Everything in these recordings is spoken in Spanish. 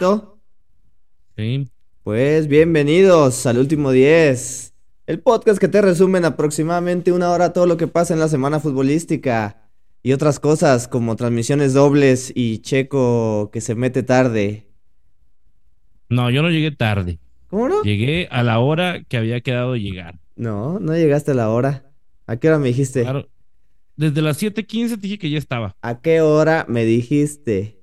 ¿Listo? Sí. Pues bienvenidos al último 10. El podcast que te resume en aproximadamente una hora todo lo que pasa en la semana futbolística y otras cosas como transmisiones dobles y Checo que se mete tarde. No, yo no llegué tarde. ¿Cómo no? Llegué a la hora que había quedado llegar. No, no llegaste a la hora. ¿A qué hora me dijiste? Claro. Desde las 7:15 te dije que ya estaba. ¿A qué hora me dijiste?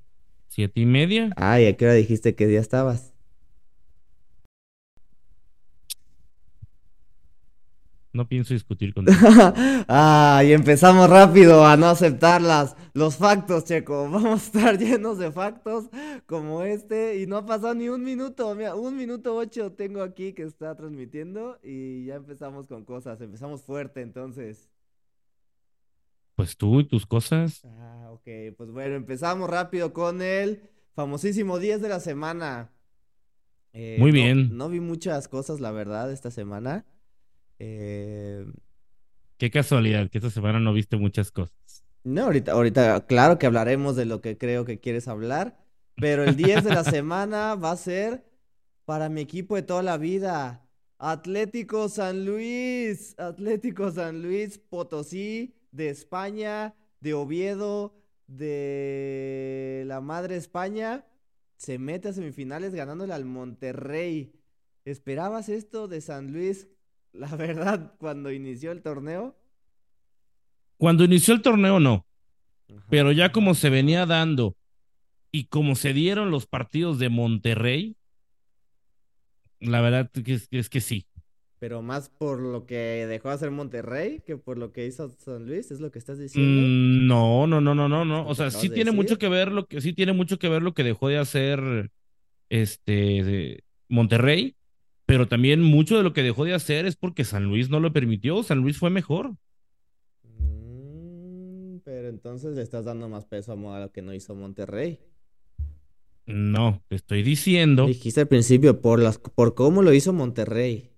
¿Siete y media? Ay, ¿a qué hora dijiste que día estabas? No pienso discutir contigo. Ay, empezamos rápido a no aceptarlas. Los factos, Checo. Vamos a estar llenos de factos como este. Y no ha pasado ni un minuto. Mira, un minuto ocho tengo aquí que está transmitiendo. Y ya empezamos con cosas. Empezamos fuerte entonces. Pues tú y tus cosas. Ah, ok. Pues bueno, empezamos rápido con el famosísimo 10 de la semana. Eh, Muy no- bien. No vi muchas cosas, la verdad, esta semana. Eh, Qué casualidad que esta semana no viste muchas cosas. No, ahorita, ahorita, claro que hablaremos de lo que creo que quieres hablar, pero el 10 de la semana va a ser para mi equipo de toda la vida. Atlético San Luis, Atlético San Luis Potosí, de España, de Oviedo, de la madre España, se mete a semifinales ganándole al Monterrey. ¿Esperabas esto de San Luis, la verdad, cuando inició el torneo? Cuando inició el torneo no, Ajá. pero ya como se venía dando y como se dieron los partidos de Monterrey, la verdad es que sí. Pero más por lo que dejó de hacer Monterrey que por lo que hizo San Luis, es lo que estás diciendo. Mm, no, no, no, no, no, no. O sea, sí tiene mucho que ver lo que sí tiene mucho que ver lo que dejó de hacer este de Monterrey, pero también mucho de lo que dejó de hacer es porque San Luis no lo permitió. San Luis fue mejor. Mm, pero entonces le estás dando más peso a lo que no hizo Monterrey. No, te estoy diciendo Dijiste al principio por las, por cómo lo hizo Monterrey.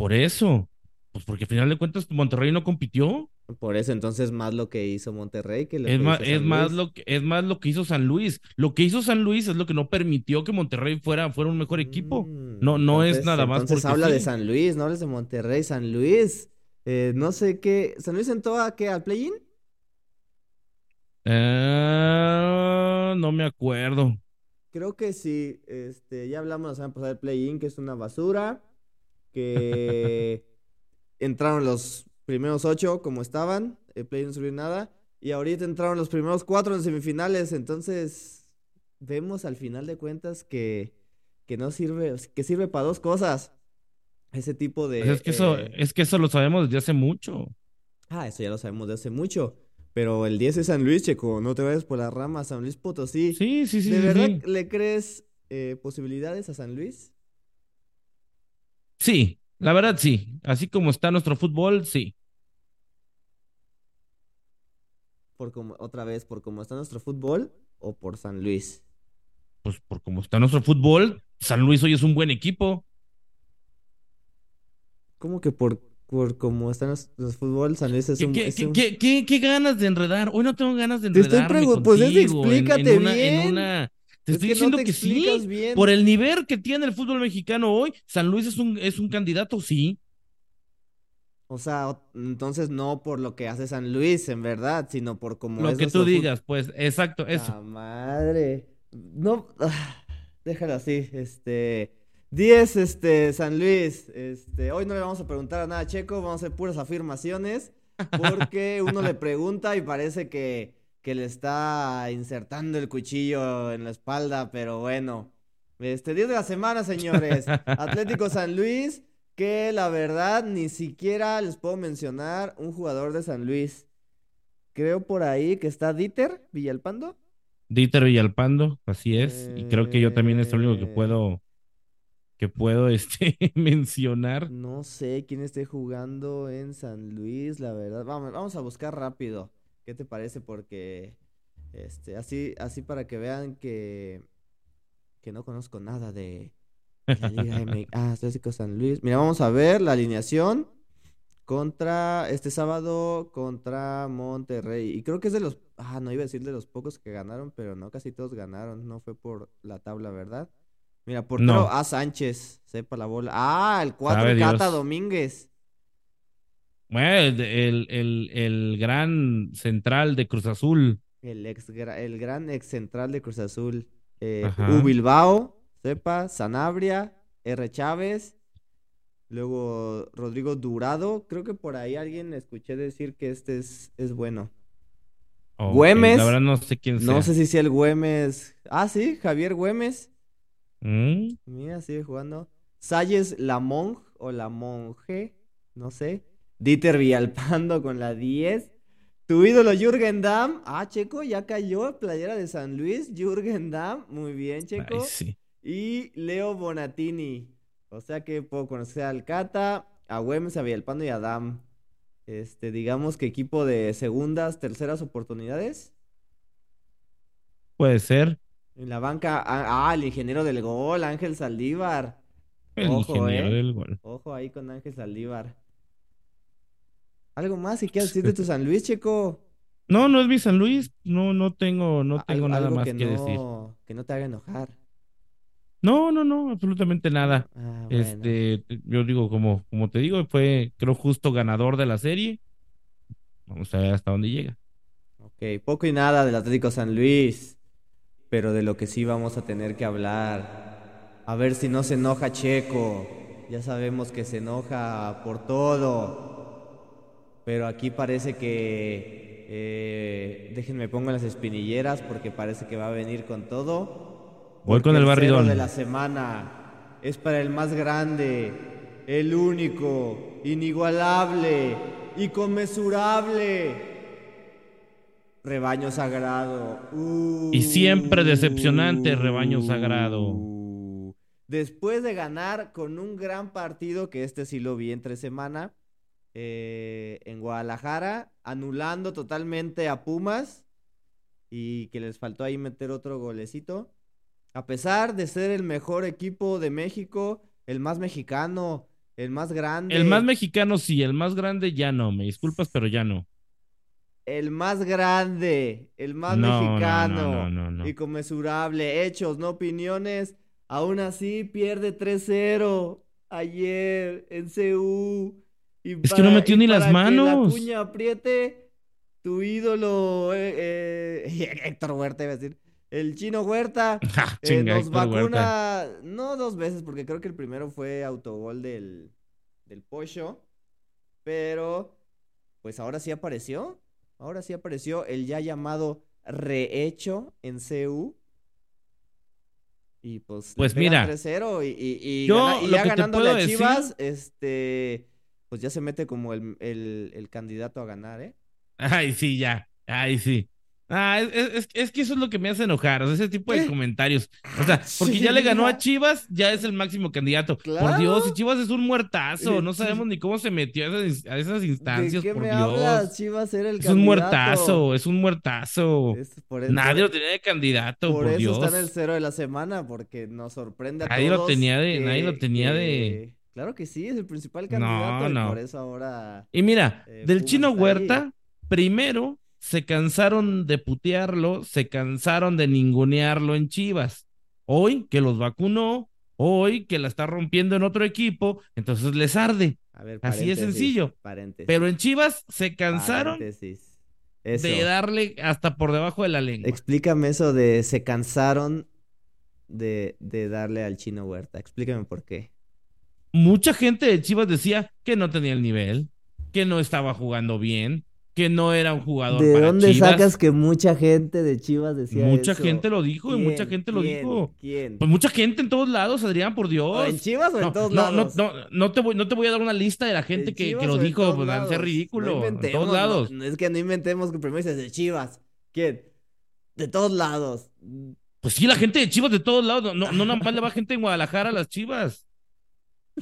Por eso. Pues porque al final de cuentas Monterrey no compitió. Por eso entonces más lo que hizo Monterrey que lo Es que más, hizo es más lo que es más lo que hizo San Luis. Lo que hizo San Luis es lo que no permitió que Monterrey fuera, fuera un mejor equipo. Mm, No, no es nada más Entonces habla de. San Luis, no hables de Monterrey, San Luis. Eh, no sé qué. ¿San Luis entró a qué? ¿Al play-in? Ah, no me acuerdo. Creo que sí, este, ya hablamos la semana pasada del play-in, que es una basura, que entraron los primeros ocho como estaban, el play-in no subió nada, y ahorita entraron los primeros cuatro en semifinales, entonces vemos al final de cuentas que, que no sirve, que sirve para dos cosas, ese tipo de... Pues es que eso, eh, es que eso lo sabemos desde hace mucho. Ah, eso ya lo sabemos de hace mucho, pero el 10 es San Luis, Checo, no te vayas por las ramas, San Luis Potosí. Sí, sí, sí, ¿De sí, verdad sí. le crees eh, posibilidades a San Luis? Sí, la verdad sí. Así como está nuestro fútbol, sí. Por como, otra vez, por cómo está nuestro fútbol o por San Luis. Pues por como está nuestro fútbol, San Luis hoy es un buen equipo. ¿Cómo que por, por cómo está nuestro, nuestro fútbol, San Luis es ¿Qué, un... qué- es qué- un- qué- qué- qué ganas de enredar? Hoy no tengo ganas de Te estoy enredarme pregun- pues es contigo en- en explícate una- en bien. una- Te Es estoy que no diciendo te que sí. bien. Por el nivel que tiene el fútbol mexicano hoy, San Luis es un, es un candidato, sí. O sea, entonces no por lo que hace San Luis, en verdad, sino por cómo Lo es que tú digas, pues, exacto, eso. ¡La madre! No, ah, déjalo así, este... 10, este, San Luis, este, hoy no le vamos a preguntar a nada a Checo, vamos a hacer puras afirmaciones, porque uno le pregunta y parece que, que le está insertando el cuchillo en la espalda, pero bueno. Este, 10 de la semana, señores. Atlético San Luis, que la verdad ni siquiera les puedo mencionar un jugador de San Luis. Creo por ahí que está Dieter Villalpando. Dieter Villalpando, así es. Y creo que yo también es lo único que Eh, puedo, que puedo este, mencionar. No sé quién esté jugando en San Luis, la verdad. Vamos, vamos a buscar rápido. ¿Qué te parece? Porque este, así, así para que vean que, que no conozco nada de, la Liga MX. Ah, Atlético San Luis. Mira, vamos a ver la alineación contra este sábado contra Monterrey. Y creo que es de los, ah, no iba a decir de los pocos que ganaron, pero no, casi todos ganaron. No fue por la tabla, ¿verdad? Mira, portero No. A Sánchez, sepa la bola. Ah, el 4 Sabe Cata Dios. Domínguez. Bueno, el, el, el- gran central de Cruz Azul. El ex, el gran ex central de Cruz Azul. Eh. U Bilbao, sepa, Sanabria, R. Chávez. Luego Rodrigo Durado. Creo que por ahí alguien escuché decir que este es, es bueno. Ok, Güemes. La verdad no sé quién sea. No sé si sea el Güemes. Ah, sí, Javier Güemes. Mm, Mira, sigue jugando. Salles Lamong o la Monje, no sé. Dieter Villalpando con la 10. Tu ídolo Jürgen Damm. Ah, Checo, ya cayó. Playera de San Luis. Jürgen Damm. Muy bien, Checo. ay, sí. Y Leo Bonatini. O sea que puedo conocer al Cata, a Güemes, a Villalpando y a Damm. Este, digamos que equipo de segundas, terceras oportunidades. Puede ser. En la banca, ah, ah, el ingeniero del gol, Ángel Saldívar. El Ojo, ingeniero eh. del gol. Ojo ahí con Ángel Saldívar. ¿Algo más si quieres decir de tu San Luis, Checo? No, no es mi San Luis. No, no tengo, no tengo algo- nada algo más que que decir. no, que no te haga enojar. No, no, no, absolutamente nada. Ah, bueno. Este, yo digo, como, como te digo, fue, creo, justo ganador de la serie. Vamos a ver hasta dónde llega. Ok, poco y nada del Atlético San Luis, pero de lo que sí vamos a tener que hablar. A ver si no se enoja Checo. Ya sabemos que se enoja por todo. Pero aquí parece que... eh, déjenme pongo las espinilleras porque parece que va a venir con todo. Voy con el barridón. de la semana es para el más grande, el único, inigualable, inconmensurable. Rebaño sagrado. Y siempre decepcionante, rebaño sagrado. Después de ganar con un gran partido, que este sí lo vi entre semana, eh, en Guadalajara, anulando totalmente a Pumas y que les faltó ahí meter otro golecito. A pesar de ser el mejor equipo de México, el más mexicano, el más grande. El más mexicano sí, el más grande ya no. Me disculpas, pero ya no. El más grande, el más No, no, mexicano no, no, hechos, no opiniones. Aún así pierde 3-0 ayer en CU. Y Es que no metió ni las que manos. la cuña apriete, tu ídolo eh, eh, Héctor Huerta, iba a decir, el chino Huerta Ja, eh, chinga, nos Héctor Huerta. vacuna, no dos veces, porque creo que el primero fue autogol del, del Pocho, pero pues ahora sí apareció, ahora sí apareció el ya llamado rehecho en CU. Y pues, Pues mira, 3-0 y, y, y yo gana- y lo ya a decir- Chivas, este, pues ya se mete como el, el, el candidato a ganar, ¿eh? Ay, sí, ya. Ay, sí. Ah, es, es- es que eso es lo que me hace enojar, o sea, ese tipo de ¿Qué? comentarios. O sea, porque ya le ganó a. Chivas, ya es el máximo candidato. Por. Dios, y Chivas es un muertazo, Eh, no sabemos ni cómo se metió a esas, a esas ¿De instancias, qué por me Dios. hablas? Chivas era el Es un muertazo, es un muertazo. Es por Nadie lo tenía de candidato, Por por, eso Dios. está en el cero de la semana, porque nos sorprende a Nadie lo todos. tenía de- nadie lo tenía de- Claro que sí, es el principal No, candidato y no. por eso ahora. Y mira, Eh, del chino ahí. Huerta, primero se cansaron de putearlo, se cansaron de ningunearlo en Chivas. Hoy que los vacunó, hoy que la está rompiendo en otro equipo, entonces les arde. A ver, Así de paréntesis, sencillo. Paréntesis. Pero en Chivas se cansaron de darle hasta por debajo de la lengua. Explícame eso de se cansaron de, de darle al chino Huerta. Explícame por qué. Mucha gente de Chivas decía que no tenía el nivel, que no estaba jugando bien, que no era un jugador ¿De para dónde Chivas. sacas que mucha gente de Chivas decía Mucha eso? gente lo dijo y mucha gente lo ¿Quién? dijo. ¿Quién? Pues mucha gente en todos lados, Adrián, por Dios. ¿O ¿En Chivas o en todos no, no, lados? no, no te voy, no te voy a dar una lista de la gente ¿En que, lo dijo, pues van a ser lados? ridículo. En todos lados. no, es que no inventemos que primero dices de Chivas. ¿Quién? De todos lados. Pues sí, la gente de Chivas de todos lados. No, no, no nada más le va gente en Guadalajara a las Chivas.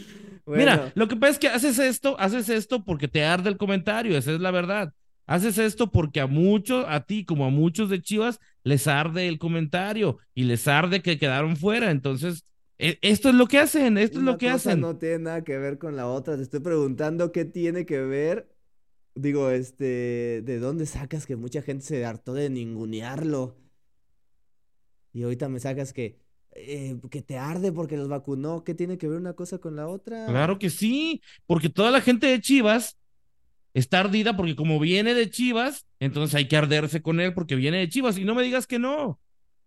Bueno, Mira, lo que pasa es que haces esto, haces esto porque te arde el comentario, esa es la verdad. Haces esto porque a muchos, a ti como a muchos de Chivas, les arde el comentario y les arde que quedaron fuera. Entonces, e- esto es lo que hacen, esto es lo que cosa hacen. no tiene nada que ver con la otra. Te estoy preguntando qué tiene que ver. Digo, este, ¿de dónde sacas que mucha gente se hartó de ningunearlo? Y ahorita me sacas que, eh, que te arde porque los vacunó. ¿Qué tiene que ver una cosa con la otra? Claro que sí, porque toda la gente de Chivas está ardida porque como viene de Chivas, entonces hay que arderse con él porque viene de Chivas. Y no me digas que no.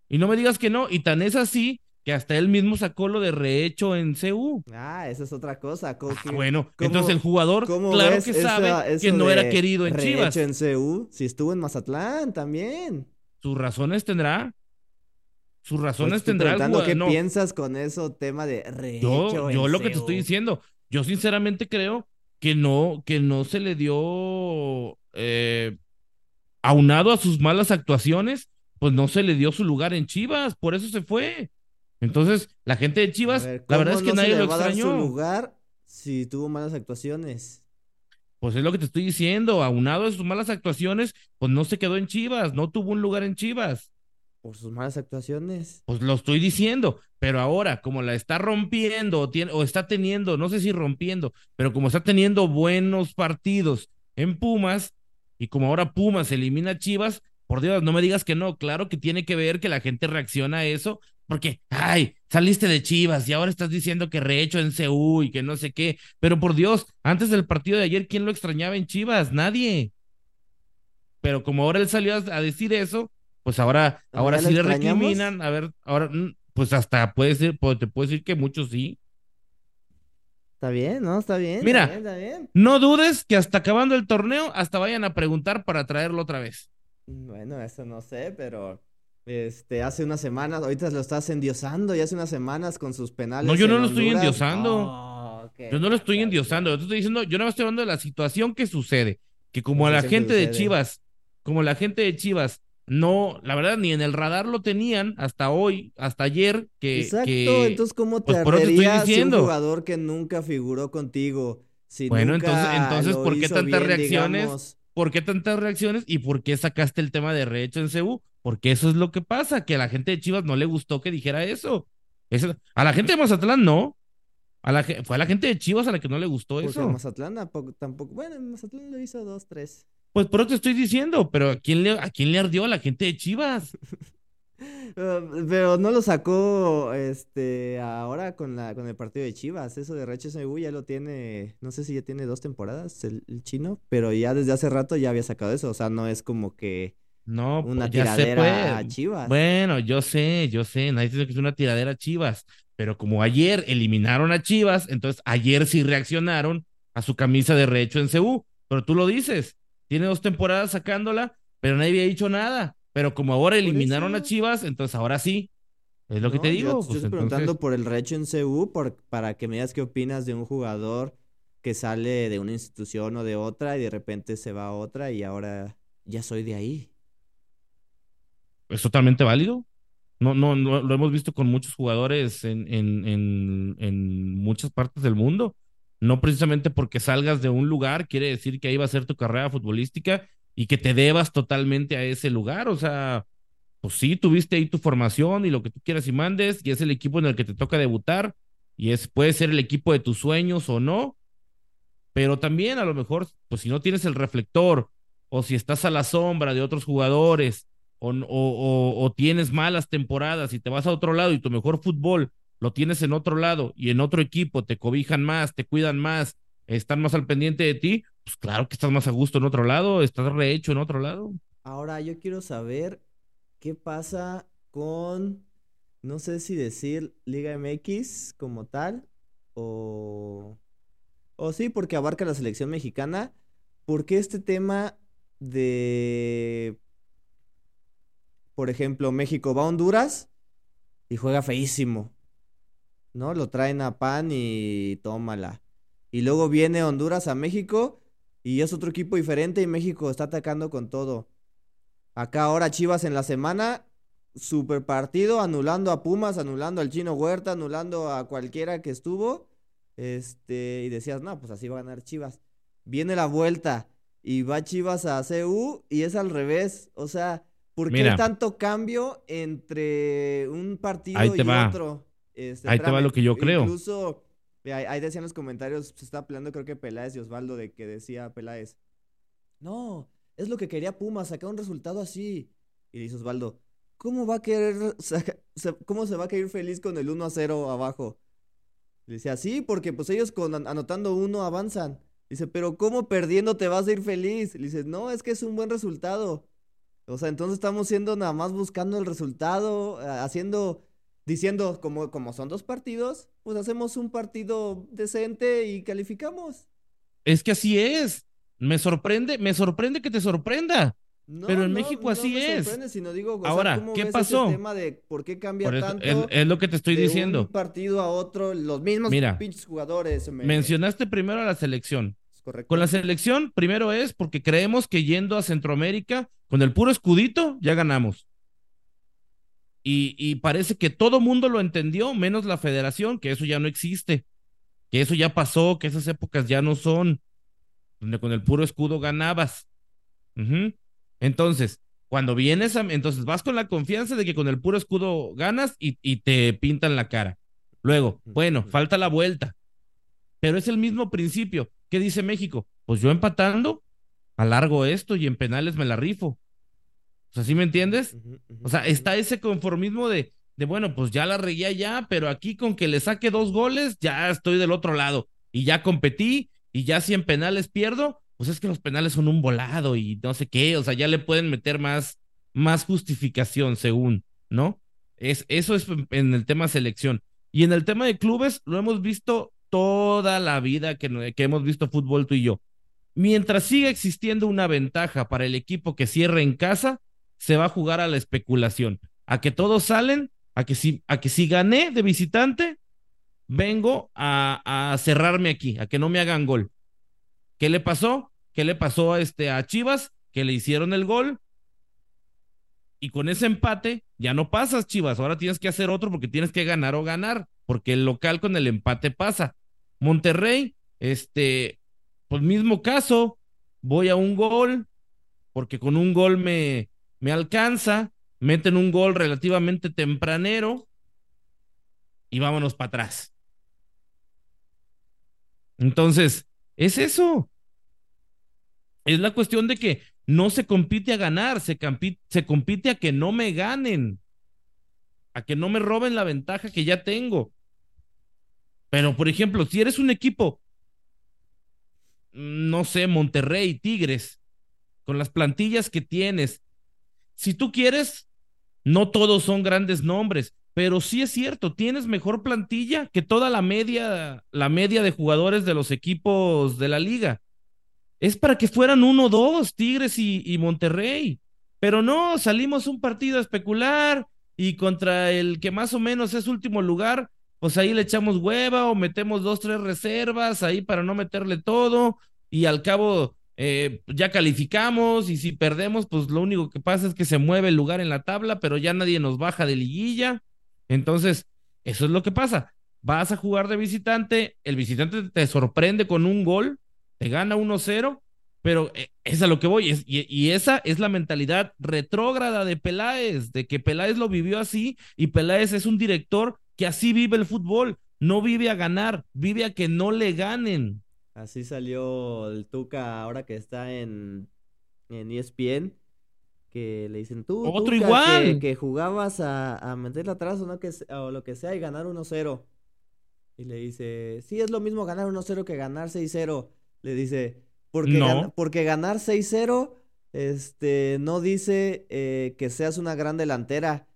Y no me digas que no. Y tan es así que hasta él mismo sacó lo de rehecho en CU. Ah, esa es otra cosa. ¿Cómo Ah, bueno, entonces el jugador, claro que esa- sabe que no era querido en Chivas. rehecho en CU? Si estuvo en Mazatlán también. Sus razones tendrá. Sus Pues razones estoy tendrá el preguntando jugador. qué No, piensas con eso, tema de rehecho yo, yo lo que te estoy diciendo, yo sinceramente creo que no, que no se le dio eh, aunado a sus malas actuaciones, pues no se le dio su lugar en Chivas, por eso se fue. Entonces, la gente de Chivas, ver, la verdad ¿cómo es que no se nadie le lo va a dar su extrañó. lugar si tuvo malas actuaciones? Pues es lo que te estoy diciendo, aunado a sus malas actuaciones, pues no se quedó en Chivas, no tuvo un lugar en Chivas. Por sus malas actuaciones. Pues lo estoy diciendo, pero ahora, como la está rompiendo o, tiene, o está teniendo, no sé si rompiendo, pero como está teniendo buenos partidos en Pumas, y como ahora Pumas elimina a Chivas, por Dios, no me digas que no, claro que tiene que ver que la gente reacciona a eso, porque, ay, saliste de Chivas y ahora estás diciendo que rehecho en CU y que no sé qué, pero por Dios, antes del partido de ayer, ¿quién lo extrañaba en Chivas? Nadie. Pero como ahora él salió a decir eso, pues ahora, ¿Ya ahora sí le recriminan, a ver, ahora, mm, pues hasta puede ser, pues, te puedo decir que muchos sí. Está bien, ¿no? Está bien. Mira. Está bien, está bien. No dudes que hasta acabando el torneo, hasta vayan a preguntar para traerlo otra vez. Bueno, eso no sé, pero este hace unas semanas, ahorita lo estás endiosando y hace unas semanas con sus penales. No, yo no lo estoy endiosando. Oh, Yo no lo estoy endiosando, yo te estoy diciendo, yo no estoy hablando de la situación que sucede, que como La gente de. Chivas, como la gente de Chivas, no, la verdad, ni en el radar lo tenían hasta hoy, hasta ayer, que, Exacto, que- entonces ¿cómo te pues, te estoy ardería si un jugador que nunca figuró contigo? Si Bueno, nunca entonces- entonces, ¿por qué tantas bien, reacciones? digamos? ¿Por qué tantas reacciones y por qué sacaste el tema de rehecho en CU? Porque eso es lo que pasa, que a la gente de Chivas no le gustó que dijera eso. Eso- a la gente de Mazatlán no. A la, fue a la gente de Chivas a la que no le gustó Porque eso. Mazatlán tampoco, tampoco, bueno, Mazatlán lo hizo dos, tres. Pues por eso te estoy diciendo, pero ¿a quién le, a quién le ardió a la gente de Chivas? Uh, Pero no lo sacó este ahora con la con el partido de Chivas. Eso de Reches MU ya lo tiene, no sé si ya tiene dos temporadas el, el chino, pero ya desde hace rato ya había sacado eso. O sea, no es como que No, una pues, sé, tiradera a pues. Chivas. Bueno, yo sé, yo sé, nadie dice que es una tiradera a Chivas, pero como ayer eliminaron a Chivas, entonces ayer sí reaccionaron a su camisa de rehecho en CU, pero tú lo dices, tiene dos temporadas sacándola, pero nadie había dicho nada, pero como ahora eliminaron a. Chivas, entonces ahora sí, es lo que te yo digo, te pues estoy entonces, preguntando por el Recho en CU por, para que me digas qué opinas de un jugador que sale de una institución o de otra y de repente se va a otra y ahora ya soy de ahí. es totalmente válido. No, no, no, lo hemos visto con muchos jugadores en, en, en, en muchas partes del mundo. No precisamente porque salgas de un lugar quiere decir que ahí va a ser tu carrera futbolística y que te debas totalmente a ese lugar. O sea, pues sí, tuviste ahí tu formación y lo que tú quieras y mandes, y es el equipo en el que te toca debutar, y es, puede ser el equipo de tus sueños o no, pero también a lo mejor, pues si no tienes el reflector, o si estás a la sombra de otros jugadores, o, o, tienes malas temporadas y te vas a otro lado y tu mejor fútbol lo tienes en otro lado y en otro equipo te cobijan más, te cuidan más, están más al pendiente de ti, pues claro que estás más a gusto en otro lado, estás rehecho en otro lado. Ahora yo quiero saber qué pasa con, no sé si decir Liga MX como tal, o, o sí, porque abarca la selección mexicana. ¿Por qué este tema de, por ejemplo, México va a Honduras y juega feísimo. ¿No? Lo traen a pan y tómala. Y luego viene Honduras a México y es otro equipo diferente y México está atacando con todo. Acá ahora Chivas en la semana, super partido, anulando a Pumas, anulando al Chino Huerta, anulando a cualquiera que estuvo. Este, y decías, no, pues así va a ganar Chivas. Viene la vuelta y va Chivas a CU y es al revés. O sea, ¿por qué tanto cambio entre un partido y otro? Este, ahí te va lo que yo creo. Incluso, ahí, decían los comentarios, se está peleando creo que Peláez y Osvaldo de que decía Peláez, no, es lo que quería Pumas, sacar un resultado así. Y dice Osvaldo, ¿cómo va a querer, cómo se va a querer feliz con el 1 a 0 abajo? Le decía, sí, porque pues ellos con anotando uno avanzan. Dice, pero ¿cómo perdiendo te vas a ir feliz? Le dice, no, es que es un buen resultado. O sea, entonces estamos siendo nada más buscando el resultado, haciendo, diciendo, como, como son dos partidos, pues hacemos un partido decente y calificamos. Es que así es. Me sorprende, me sorprende que te sorprenda. pero en México así es. Ahora, ¿qué pasó? tema de por qué cambia tanto es, lo que te estoy diciendo. Un partido a otro, los mismos pinches jugadores. Mencionaste primero a la selección. Con la selección, primero es porque creemos que yendo a Centroamérica, con el puro escudito, ya ganamos. Y, parece que todo mundo lo entendió, menos la federación, que eso ya no existe, que eso ya pasó, que esas épocas ya no son, donde con el puro escudo ganabas. Entonces, cuando vienes a, entonces vas con la confianza de que con el puro escudo ganas y, y te pintan la cara. Luego, bueno, falta la vuelta, pero es el mismo principio. ¿Qué dice México? Pues yo empatando, alargo esto y en penales me la rifo. O sea, ¿sí me entiendes? O sea, está ese conformismo de, de, bueno, pues ya la regué ya, pero aquí con que le saque dos goles, ya estoy del otro lado. Y ya competí, y ya si en penales pierdo, pues es que los penales son un volado y no sé qué, o sea, ya le pueden meter más, más justificación según, ¿no? Es, eso es en el tema selección. Y en el tema de clubes, lo hemos visto toda la vida que, que hemos visto fútbol tú y yo. Mientras siga existiendo una ventaja para el equipo que cierre en casa, se va a jugar a la especulación, a que todos salen, a que si, a que si gané de visitante, vengo a, a cerrarme aquí, a que no me hagan gol. ¿Qué le pasó? ¿Qué le pasó a, este, a Chivas? Que le hicieron el gol. Y con ese empate ya no pasas, Chivas. Ahora tienes que hacer otro porque tienes que ganar o ganar, porque el local con el empate pasa. Monterrey, este, pues mismo caso, voy a un gol, porque con un gol me, me alcanza, meten un gol relativamente tempranero y vámonos para atrás. Entonces, es eso. Es la cuestión de que no se compite a ganar, se, se compite a que no me ganen, a que no me roben la ventaja que ya tengo. Pero, por ejemplo, si eres un equipo, no sé, Monterrey, Tigres, con las plantillas que tienes, si tú quieres, no todos son grandes nombres, pero sí es cierto, tienes mejor plantilla que toda la media, la media de jugadores de los equipos de la liga. Es para que fueran uno, dos, Tigres y, y Monterrey. Pero no, salimos un partido a especular y contra el que más o menos es último lugar, pues ahí le echamos hueva o metemos dos, tres reservas ahí para no meterle todo y al cabo eh, ya calificamos y si perdemos, pues lo único que pasa es que se mueve el lugar en la tabla, pero ya nadie nos baja de liguilla. Entonces, eso es lo que pasa. Vas a jugar de visitante, el visitante te sorprende con un gol, te gana 1-0, pero eh, es a lo que voy. y, y, esa es la mentalidad retrógrada de Peláez, de que Peláez lo vivió así y Peláez es un director que así vive el fútbol, no vive a ganar, vive a que no le ganen. Así salió el Tuca ahora que está en, en ESPN, que le dicen tú, Otro igual. Que, jugabas a, a meterle atrás o, no, que, o lo que sea y ganar 1-0. Y le dice, sí, es lo mismo ganar 1-0 que ganar 6-0. Le dice, porque, porque ganar 6-0 este, no dice eh, que seas una gran delantera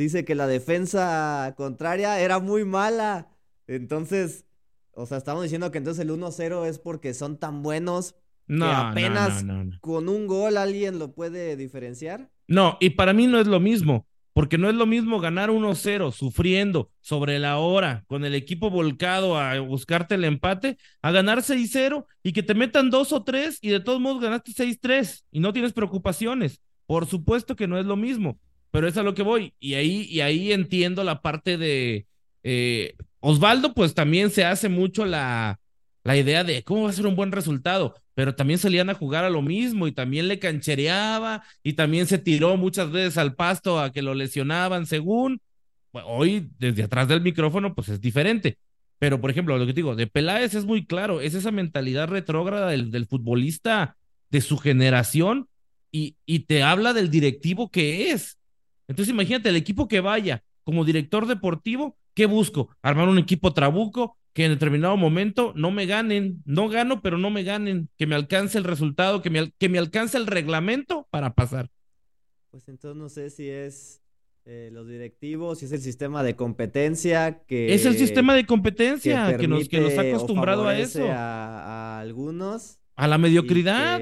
dice que la defensa contraria era muy mala. Entonces, o sea, estamos diciendo que entonces el 1-0 es porque son tan buenos que apenas con un gol alguien lo puede diferenciar. No, y para mí no es lo mismo, porque no es lo mismo ganar 1-0 sufriendo sobre la hora con el equipo volcado a buscarte el empate, a ganar 6-0 y que te metan dos o tres y de todos modos ganaste 6-3 y no tienes preocupaciones. Por supuesto que no es lo mismo, pero es a lo que voy. Y ahí, y ahí entiendo la parte de eh, Osvaldo, pues también se hace mucho la, la idea de cómo va a ser un buen resultado, pero también salían a jugar a lo mismo y también le canchereaba y también se tiró muchas veces al pasto a que lo lesionaban según. hoy, desde atrás del micrófono, pues es diferente. Pero, por ejemplo, lo que te digo, de Peláez es muy claro, es esa mentalidad retrógrada del, del futbolista de su generación y, y te habla del directivo que es. Entonces, imagínate, el equipo que vaya como director deportivo, ¿qué busco? Armar un equipo trabuco, que en determinado momento no me ganen, no gano, pero no me ganen, que me alcance el resultado, que me, que me alcance el reglamento para pasar. Pues entonces no sé si es eh, los directivos, si es el sistema de competencia que... Es el sistema de competencia que, nos, que nos ha acostumbrado a eso. A, a, algunos. A la mediocridad.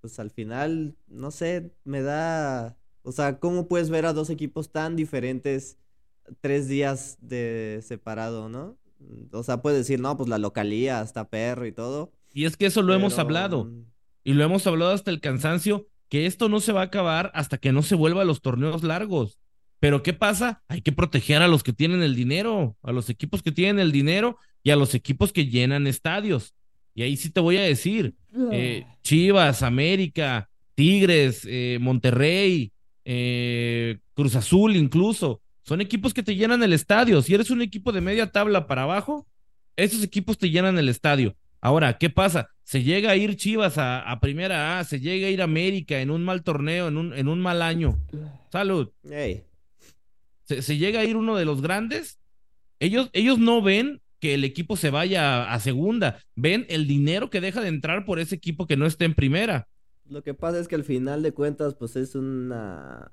pues al final, no sé, me da... O sea, ¿cómo puedes ver a dos equipos tan diferentes tres días de separado, no? O sea, puedes decir, no, pues la localía, hasta perro y todo. Y es que eso lo hemos hablado. Y lo hemos hablado hasta el cansancio, que esto no se va a acabar hasta que no se vuelva a los torneos largos. Pero ¿qué pasa? Hay que proteger a los que tienen el dinero, a los equipos que tienen el dinero y a los equipos que llenan estadios. Y ahí sí te voy a decir, eh, Chivas, América, Tigres, eh, Monterrey, eh, Cruz Azul incluso, son equipos que te llenan el estadio. Si eres un equipo de media tabla para abajo, esos equipos te llenan el estadio. Ahora, ¿qué pasa? Se llega a ir Chivas a, primera A, se llega a ir América en un mal torneo, en un, en un mal año. Salud. Se, llega a ir uno de los grandes. Ellos, ellos no ven que el equipo se vaya a, a segunda. Ven el dinero que deja de entrar por ese equipo que no esté en primera. Lo que pasa es que al final de cuentas, pues es una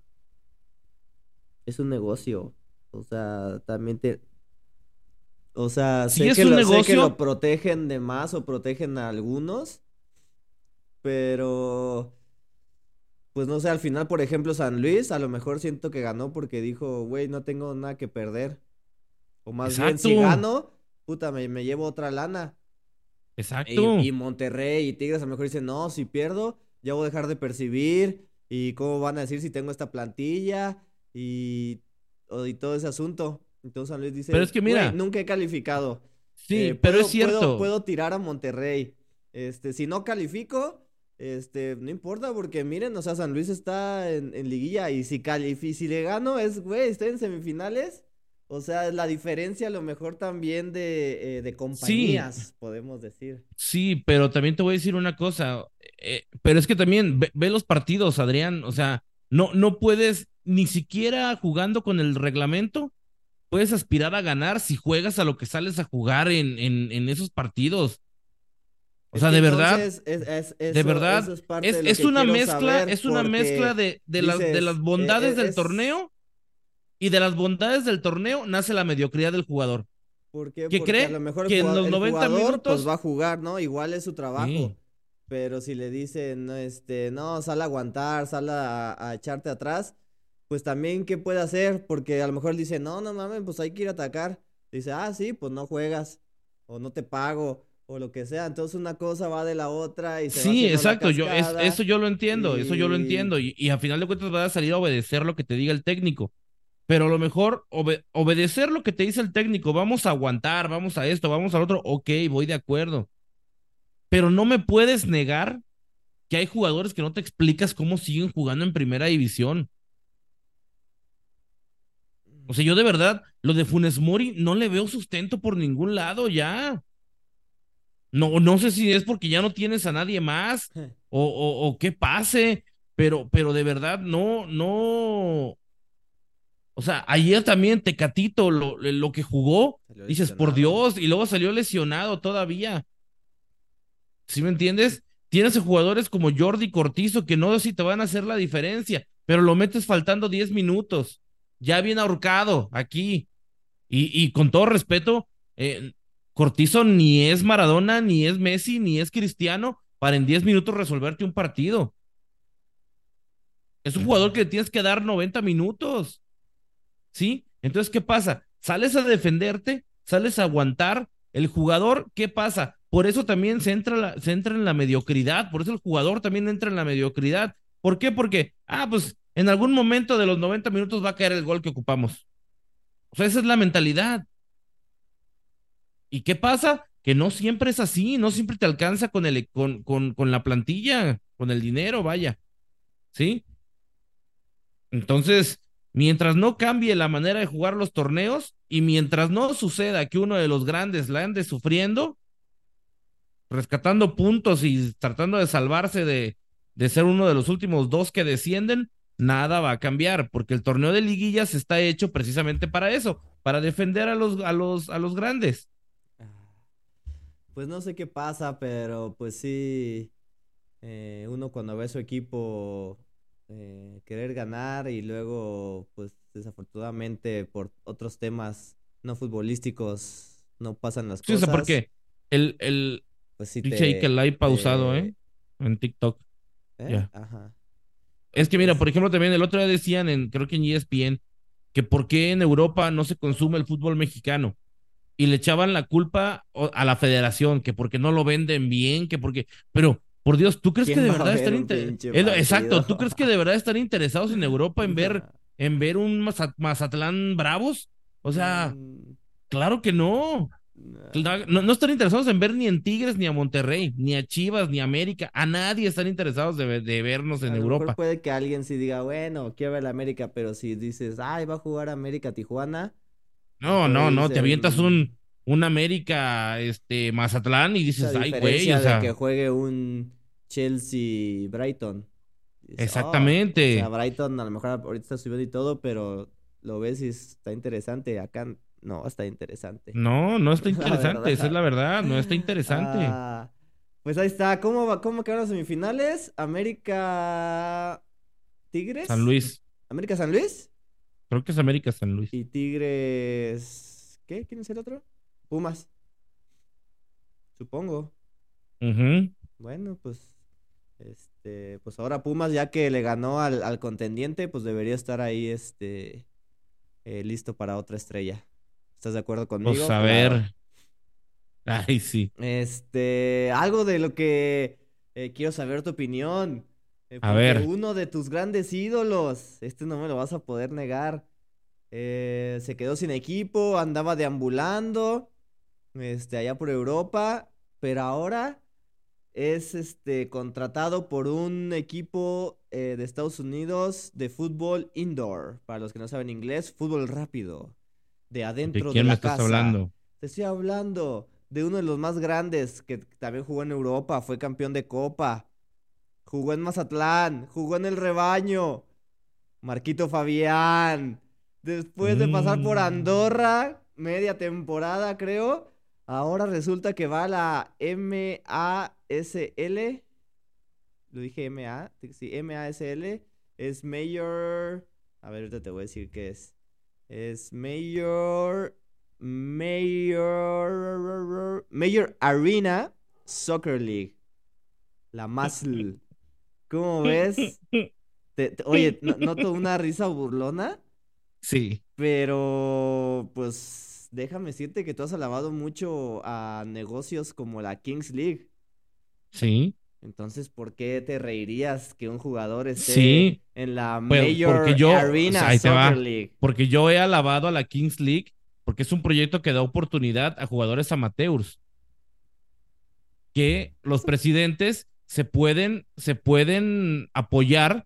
es un negocio. O sea, también te... O sea, sé, que lo, sé que lo protegen de más o protegen a algunos, pero... Pues no sé, al final, por ejemplo, San Luis, a lo mejor siento que ganó porque dijo, güey, no tengo nada que perder. O más bien, si gano, puta, me, me llevo otra lana. Exacto. Y, y, Monterrey y Tigres a lo mejor dicen, no, si pierdo, ya voy a dejar de percibir. ¿Y cómo van a decir si tengo esta plantilla? Y, y todo ese asunto. Entonces San Luis dice, pero es que mira, nunca he calificado. Sí, eh, pero es cierto. Puedo, tirar a Monterrey. Este, si no califico, este, no importa, porque miren, o sea, San Luis está en, liguilla y si califico, si le gano es, güey, estoy en semifinales. O sea, la diferencia a lo mejor también de, eh, de compañías, podemos decir. Sí, pero también te voy a decir una cosa, eh, pero es que también ve, ve, los partidos, Adrián, o sea, no, no puedes ni siquiera jugando con el reglamento, puedes aspirar a ganar si juegas a lo que sales a jugar en, en, esos partidos. O sea, de verdad, de verdad, es, una mezcla, es una mezcla de, de, las, de las bondades del torneo y de las bondades del torneo nace la mediocridad del jugador. ¿Por qué? Que Porque cree a lo mejor que en los 90 minutos pues va a jugar, ¿no? Igual es su trabajo. Pero si le dicen, este, no, sal a aguantar, sal a echarte atrás, pues también, ¿qué puede hacer? Porque a lo mejor dice, no, no mames, pues hay que ir a atacar. Dice, ah, sí, pues no juegas, o no te pago, o lo que sea. Entonces una cosa va de la otra y se Sí, exacto, yo, eso yo lo entiendo, eso yo lo entiendo. Y, y a final de cuentas vas a salir a obedecer lo que te diga el técnico. Pero a lo mejor obedecer lo que te dice el técnico, vamos a aguantar, vamos a esto, vamos al otro, ok, voy de acuerdo. Pero no me puedes negar que hay jugadores que no te explicas cómo siguen jugando en primera división. O sea, yo de verdad, lo de Funes Mori no le veo sustento por ningún lado ya. No, no sé si es porque ya no tienes a nadie más o, o, qué pase, pero, pero de verdad no, no. O sea, ayer también Tecatito, lo, lo que jugó, dices, por Dios, y luego salió lesionado todavía. ¿Sí me entiendes? Tienes a jugadores como Jordi Cortizo que no sé si te van a hacer la diferencia, pero lo metes faltando 10 minutos ya bien ahorcado aquí. Y, con todo respeto, eh, Cortizo ni es Maradona, ni es Messi, ni es Cristiano, para en 10 minutos resolverte un partido. Es un jugador que tienes que dar 90 minutos. ¿Sí? Entonces, ¿qué pasa? Sales a defenderte, sales a aguantar. El jugador, ¿qué pasa? Por eso también se entra, se entra en la mediocridad, por eso el jugador también entra en la mediocridad. ¿Por qué? Porque, ah, pues en algún momento de los 90 minutos va a caer el gol que ocupamos. O sea, esa es la mentalidad. ¿Y qué pasa? Que no siempre es así, no siempre te alcanza con, el, con, con, con la plantilla, con el dinero, vaya. ¿Sí? Entonces, mientras no cambie la manera de jugar los torneos y mientras no suceda que uno de los grandes la ande sufriendo, rescatando puntos y tratando de salvarse de, de ser uno de los últimos dos que descienden, nada va a cambiar, porque el torneo de liguillas está hecho precisamente para eso, para defender a los, a los, a los grandes. Pues no sé qué pasa, pero pues sí, eh, uno cuando ve a su equipo eh, querer ganar y luego, pues desafortunadamente por otros temas no futbolísticos no pasan las cosas. Sí, o porque el, el pues sí dice que la hay pausado, ¿eh? En TikTok. ¿Eh? Ajá. Es que mira, por ejemplo, también el otro día decían en, creo que en ESPN, que por qué en Europa no se consume el fútbol mexicano. Y le echaban la culpa a la federación, que porque no lo venden bien, que porque. Pero por Dios, ¿tú crees que de verdad están interesados? Exacto, ¿tú crees que de verdad están interesados en Europa en ver, en ver un Mazatlán Bravos? O sea, mm. claro que no. No. No, están interesados en ver ni en Tigres, ni a Monterrey, ni a Chivas, ni a América. A nadie están interesados de, de vernos en Europa. puede que alguien sí diga, bueno, quiero ver a América, pero si dices, ay, va a jugar América Tijuana. No, no, no, te avientas un, un América, este, Mazatlán y dices, ay, güey, o sea. que juegue un Chelsea Brighton. Exactamente. o sea, Brighton a lo mejor ahorita está subiendo y todo, pero lo ves y está interesante. Acá no está interesante. No, no está interesante, esa es la verdad, no está interesante. Ah, pues ahí está, ¿cómo va, cómo quedaron las semifinales? América Tigres. San Luis. ¿América San Luis? Creo que es América San Luis. Y Tigres. ¿Qué? ¿Quién es el otro? Pumas. Supongo. Bueno, pues. Este. Pues ahora Pumas, ya que le ganó al, contendiente, pues debería estar ahí, este. Eh, listo para otra estrella. ¿Estás de acuerdo conmigo? Pues a ver. Ay, sí. Este. Algo de lo que eh, quiero saber tu opinión. Eh, a ver. Uno de tus grandes ídolos. Este no me lo vas a poder negar. se quedó sin equipo, andaba deambulando este, allá por Europa, pero ahora es este, contratado por un equipo eh, de Estados Unidos de fútbol indoor, para los que no saben inglés, fútbol rápido, de adentro ¿De, quién me estás hablando? Te estoy hablando de uno de los más grandes que también jugó en Europa, fue campeón de Copa, jugó en Mazatlán, jugó en el rebaño, Marquito Fabián. Después de pasar por mm. Andorra, media temporada creo, Ahora resulta que va la MASL. Lo dije MA. Sí, MASL. Es Mayor. A ver, ahorita te voy a decir qué es. Es Mayor. Mayor. Mayor Arena Soccer League. La MASL. ¿Cómo ves? oye, ¿noto una risa burlona? Sí. Pero, pues déjame decirte que tú has alabado mucho a negocios como la Kings League. Sí. Entonces, ¿por qué te reirías que un jugador esté en la Major Arena Soccer League? Porque yo he alabado a la Kings League porque es un proyecto que da oportunidad a jugadores amateurs. Que los presidentes se pueden, se pueden apoyar,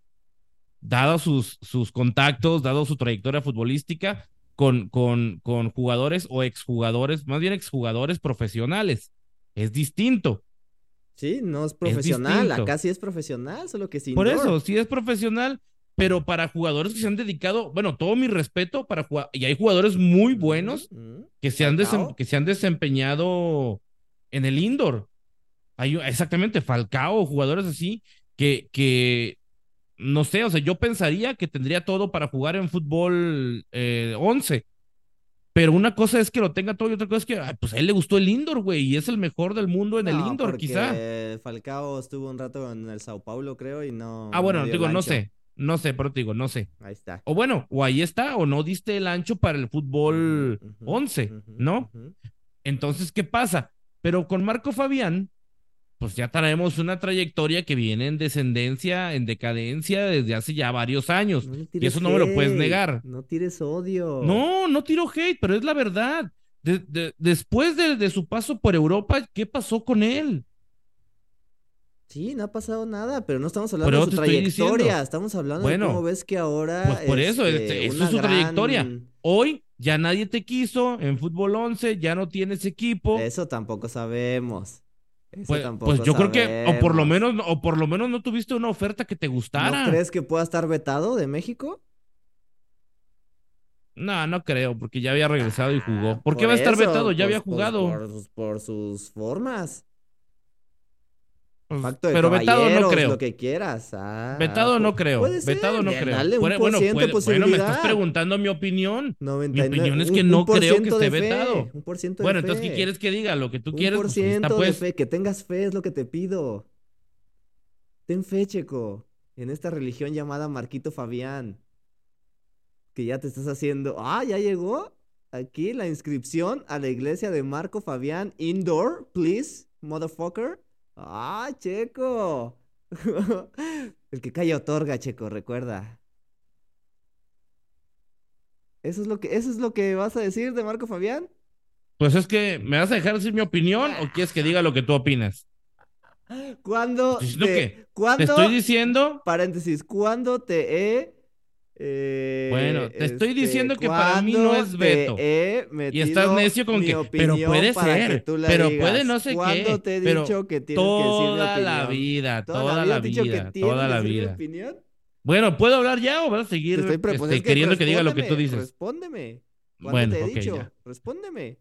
dado sus, sus contactos, dado su trayectoria futbolística, con, con, con jugadores o exjugadores, más bien exjugadores profesionales. Es distinto. Sí, no es profesional, acá sí es profesional, solo que sí. Por eso, sí es profesional, pero para jugadores que se han dedicado, bueno, todo mi respeto para jugar, y hay jugadores muy buenos que, se han que se han desempeñado en el indoor. Hay exactamente Falcao, jugadores así que, que no sé, o sea, yo pensaría que tendría todo para jugar en fútbol eh, 11, Pero una cosa es que lo tenga todo y otra cosa es que, ay, pues a él le gustó el indoor, güey, y es el mejor del mundo en el indoor, porque quizá. Falcao estuvo un rato en el Sao Paulo, creo, y no. Ah, bueno, no digo, no sé, no sé, pero te digo, no sé. Ahí está. O bueno, o ahí está, o no diste el ancho para el fútbol Ujú, 11, ujú, ¿no? Entonces, ¿qué pasa? Pero con Marco Fabián, pues ya traemos una trayectoria que viene en descendencia, en decadencia desde hace ya varios años. No y eso no me lo puedes negar. No tires odio. No, no tiro hate, pero es la verdad. De- de- después de, de su paso por Europa, ¿qué pasó con él? Sí, no ha pasado nada, pero no estamos hablando Pero de su trayectoria. Estamos hablando Bueno, de cómo ves que ahora. Pues por eso, este, eso es su trayectoria. gran- Hoy ya nadie te quiso en fútbol 11, ya no tienes equipo. Eso tampoco sabemos. Pues, pues yo creo que, o por lo menos, o por lo menos no tuviste una oferta que te gustara. ¿No crees que pueda estar vetado de México? No, no creo, porque ya había regresado y jugó. ¿Por qué va a estar vetado? Ya pues- había pues jugado. por sus formas. Pues, Pacto de pero vetado no creo. Lo que quieras. Ah, vetado no creo. puede ser, vetado no creo. Dale un por bueno, puede- bueno, me estás preguntando mi opinión. 99, Mi opinión es que un- no un por creo que esté fe, vetado. Un por ciento de Bueno, entonces. ¿qué quieres que diga? Lo que tú Un quieres, por pues, ahí está, ciento pues. de fe. Que tengas fe es lo que te pido. Ten fe, Checo. En esta religión llamada Marquito Fabián. Que ya te estás haciendo. Ah, ya llegó. Aquí la inscripción a la iglesia de Marco Fabián. Indoor, please, motherfucker. Ah, Checo. El que calla otorga, Checo, recuerda. ¿Eso es lo que, eso es lo que vas a decir de Marco Fabián? Pues es que, ¿me vas a dejar decir mi opinión o quieres que diga lo que tú opinas? ¿Cuándo Pues, ¿no te? ¿cuándo, Te estoy diciendo paréntesis, ¿cuándo te he... eh, Bueno, te estoy este, diciendo que para mí no ¿cuándo es veto? Y estás necio con que, pero puede ser, pero digas? puede no sé ¿Cuándo qué, te he pero dicho que tienes que decir toda la vida, ¿Toda, toda la vida toda la vida. opinión? Bueno, ¿puedo hablar ya o vas a seguir este, es que queriendo que diga lo que tú dices? Respóndeme. ¿Cuándo Bueno, te he ok, dicho? ya. Respóndeme.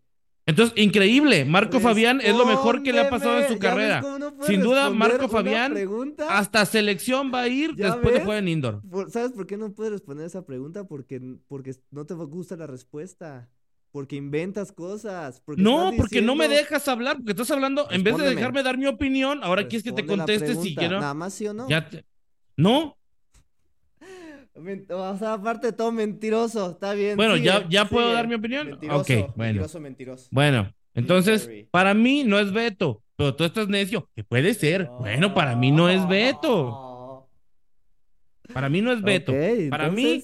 Entonces, increíble, Marco Fabián es lo mejor que le ha pasado en su Respóndeme. ¿Ya ves carrera. no Sin duda, Marco Fabián pregunta? Hasta selección va a ir ¿Ya después de jugar en indoor. ¿Sabes por qué no puedes responder esa pregunta? Porque, porque no te gusta la respuesta. Porque inventas cosas. Porque No, porque no me dejas hablar, porque estás hablando, en vez de dejarme dar mi opinión, ahora quieres que te pregunta. que no. Nada más sí o no. Ya te- No, O sea, aparte de todo mentiroso. Está bien. Bueno, sigue, ¿ya- ya puedo dar mi opinión? Mentiroso, Ok, bueno. Mentiroso, mentiroso. bueno, entonces, para mí no es veto, pero tú estás necio, que puede ser. Bueno, para mí no es veto. Para mí no es veto. Ok, Para mí,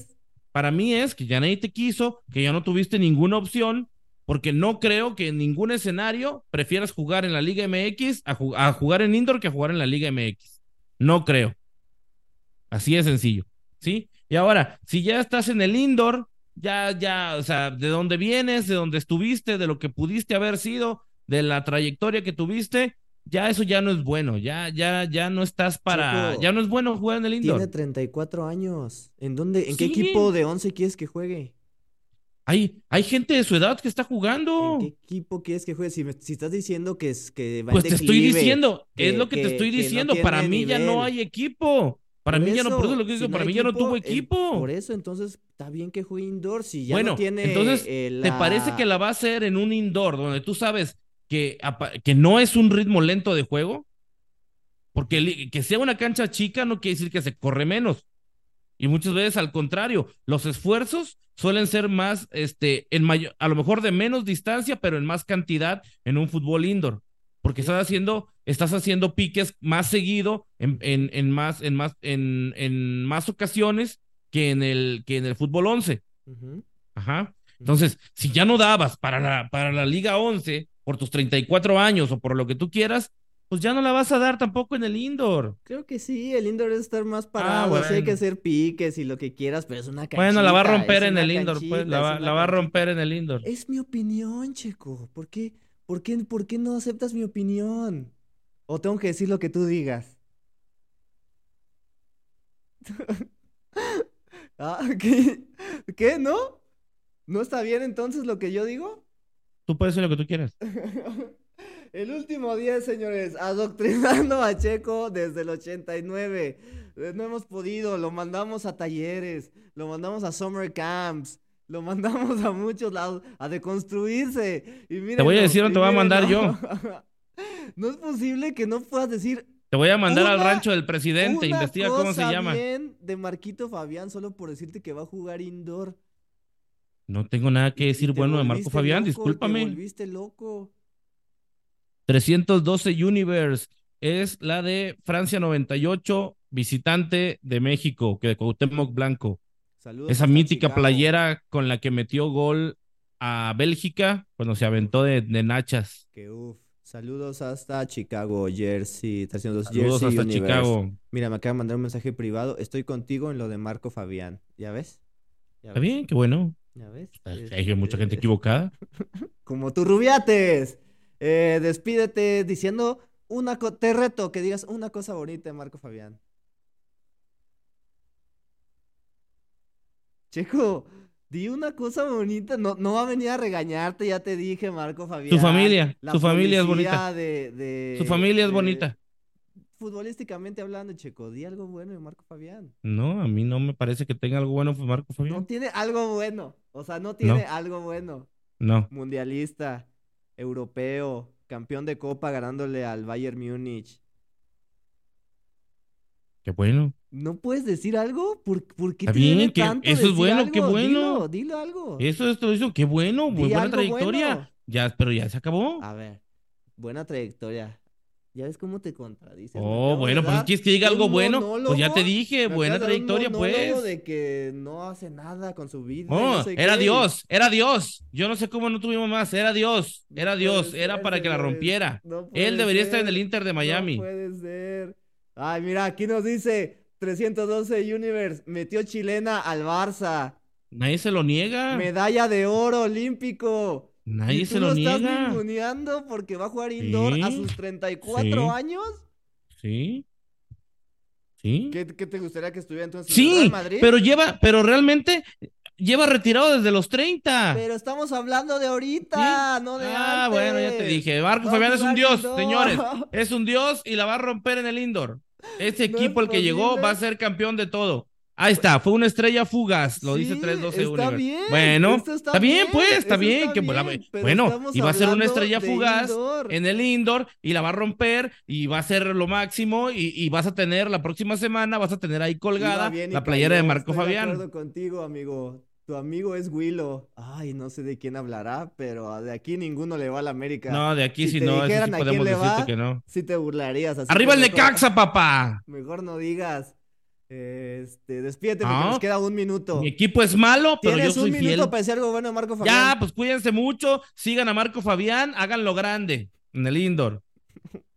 para mí es que ya nadie te quiso, que ya no tuviste ninguna opción, porque no creo que en ningún escenario prefieras jugar en la Liga MX a jugar en indoor que a jugar en la Liga MX. No creo. Así de sencillo, ¿sí? Y ahora, si ya estás en el indoor, ya, ya, o sea, de dónde vienes, de dónde estuviste, de lo que pudiste haber sido, de la trayectoria que tuviste, ya eso ya no es bueno, ya, ya, ya no estás para, Chico, ya no es bueno jugar en el indoor. tiene 34 años. ¿En dónde, en qué equipo de 11 quieres que juegue? Hay, hay gente de su edad que está ¿En jugando. qué equipo quieres que juegue? Si, me- si estás diciendo que, es, que va Pues en te estoy diciendo, que- es lo que, que- te estoy no diciendo. para mí ya no hay equipo. Para Por mí ya no, por eso eso, lo que digo, si para hay mí ya no tuvo equipo. por eso, entonces, está bien que juegue indoor. Si ya bueno, no tiene. entonces, eh, ¿te parece que la va a hacer en un indoor donde tú sabes que, no es un ritmo lento de juego? Porque que sea una cancha chica no quiere decir que se corre menos. Y muchas veces al contrario, los esfuerzos suelen ser más, este, en mayor, a lo mejor de menos distancia, pero en más cantidad en un fútbol indoor. Porque estás haciendo, estás haciendo piques más seguido, en, en, en más, en más, en, en más ocasiones que en el, que en el fútbol 11. Ujú. Ajá. Entonces, si ya no dabas para la, para la Liga 11 por tus 34 años o por lo que tú quieras, pues ya no la vas a dar tampoco en el indoor. Creo que sí, el indoor es estar más parado. sí hay Ah, bueno. que hacer piques y lo que quieras, pero es una canchita. Bueno, la va a romper en el indoor, pues, la va, la va a romper en el indoor. Es mi opinión, Checo. ¿Por qué, por qué, por qué no aceptas mi opinión? ¿O tengo que decir lo que tú digas? ah, ¿qué? ¿Qué? ¿No? ¿No está bien entonces lo que yo digo? Tú puedes decir lo que tú quieras. El último 10, señores, adoctrinando a Checo desde el 89. Eh, No hemos podido, lo mandamos a talleres, lo mandamos a summer camps, Lo mandamos a muchos lados a deconstruirse. Y te voy a decir dónde te voy a mandar yo. no es posible que no puedas decir. Te voy a mandar al rancho del presidente, investiga cómo se llama. bien de Marquito Fabián solo por decirte que va a jugar indoor. No tengo nada que decir bueno de Marco Fabián, discúlpame. Te volviste loco. 312 Universe es la de Francia 98, visitante de México, que de Cuauhtémoc Blanco. Esa mítica playera con la que metió gol a Bélgica cuando se aventó de, nachas. Que uf. Saludos hasta Chicago, Jersey. Saludos hasta Chicago. Mira, me acaba de mandar un mensaje privado. Estoy contigo en lo de Marco Fabián. ¿Ya ves? Está bien, qué bueno. ¿Ya ves? Hay mucha gente equivocada. Como tú, Rubiates. Eh, despídete diciendo una... Te reto que digas una cosa bonita de Marco Fabián. Checo, di una cosa bonita. No, no va a venir a regañarte, ya te dije, Marco Fabián. Su familia, su familia es bonita. su familia es bonita. Futbolísticamente hablando, Checo, di algo bueno de Marco Fabián. No, a mí no me parece que tenga algo bueno Marco Fabián. No tiene algo bueno. O sea, no tiene algo bueno. No. Mundialista, europeo, campeón de copa ganándole al Bayern Múnich. Qué bueno. ¿No puedes decir algo? ¿Por, qué tiene tanto Eso es bueno, qué bueno. Dilo, dilo algo. Eso es todo eso, qué bueno, muy buena trayectoria. Ya, pero ya se acabó. A ver, buena trayectoria. ¿Ya ves cómo te contradices? Oh, bueno, pues quieres que diga algo bueno. Pues ya te dije, buena trayectoria, pues. de que no hace nada con su vida. Oh, era Dios, era Dios. Yo no sé cómo no tuvimos más, era Dios, era Dios, era para que la rompiera. Él debería estar en el Inter de Miami. No puede ser. Ay, mira, aquí nos dice 312 Universe, metió chilena al Barça. Nadie se lo niega. Medalla de oro olímpico. Nadie se lo, niega. estás porque va a jugar indoor a sus 34 años? Sí. Sí. ¿Qué, te gustaría que estuviera entonces sí, en Madrid? pero lleva, pero realmente lleva retirado desde los 30. Pero estamos hablando de ahorita, no de Ah, bueno, ya te dije. Marco Fabián es un dios, señores. Es un dios y la va a romper en el indoor. Ese equipo, el que llegó, va a ser campeón de todo. Ahí está, fue una estrella fugaz, lo dice 312 Está bien, bueno, está, bien, pues, está bien. que, bueno, y va a ser una estrella fugaz en el indoor y la va a romper y va a ser lo máximo y, vas a tener la próxima semana, vas a tener ahí colgada la playera de Marco Fabián. De acuerdo contigo, amigo. Tu amigo es Willow. Ay, no sé de quién hablará, pero de aquí ninguno le va a la América. No, de aquí si no, eso sí podemos decirte que no. Si te burlarías. Así ¡Arriba el Necaxa, papá! Mejor no digas. Este, despídete porque nos queda un minuto. Mi equipo es malo, pero yo soy un minuto para decir algo bueno de Marco Fabián. Ya, pues cuídense mucho, sigan a Marco Fabián, háganlo grande en el indoor.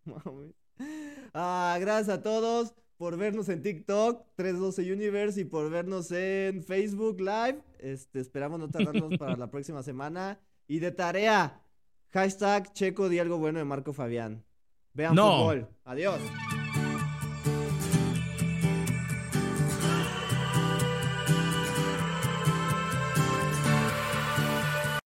ah, gracias a todos por vernos en TikTok, 312 Universe, y por vernos en Facebook Live. Este, esperamos no tardarnos para la próxima semana. Y de tarea, hashtag Checo di algo bueno de Marco Fabián. Vean fútbol. Adiós.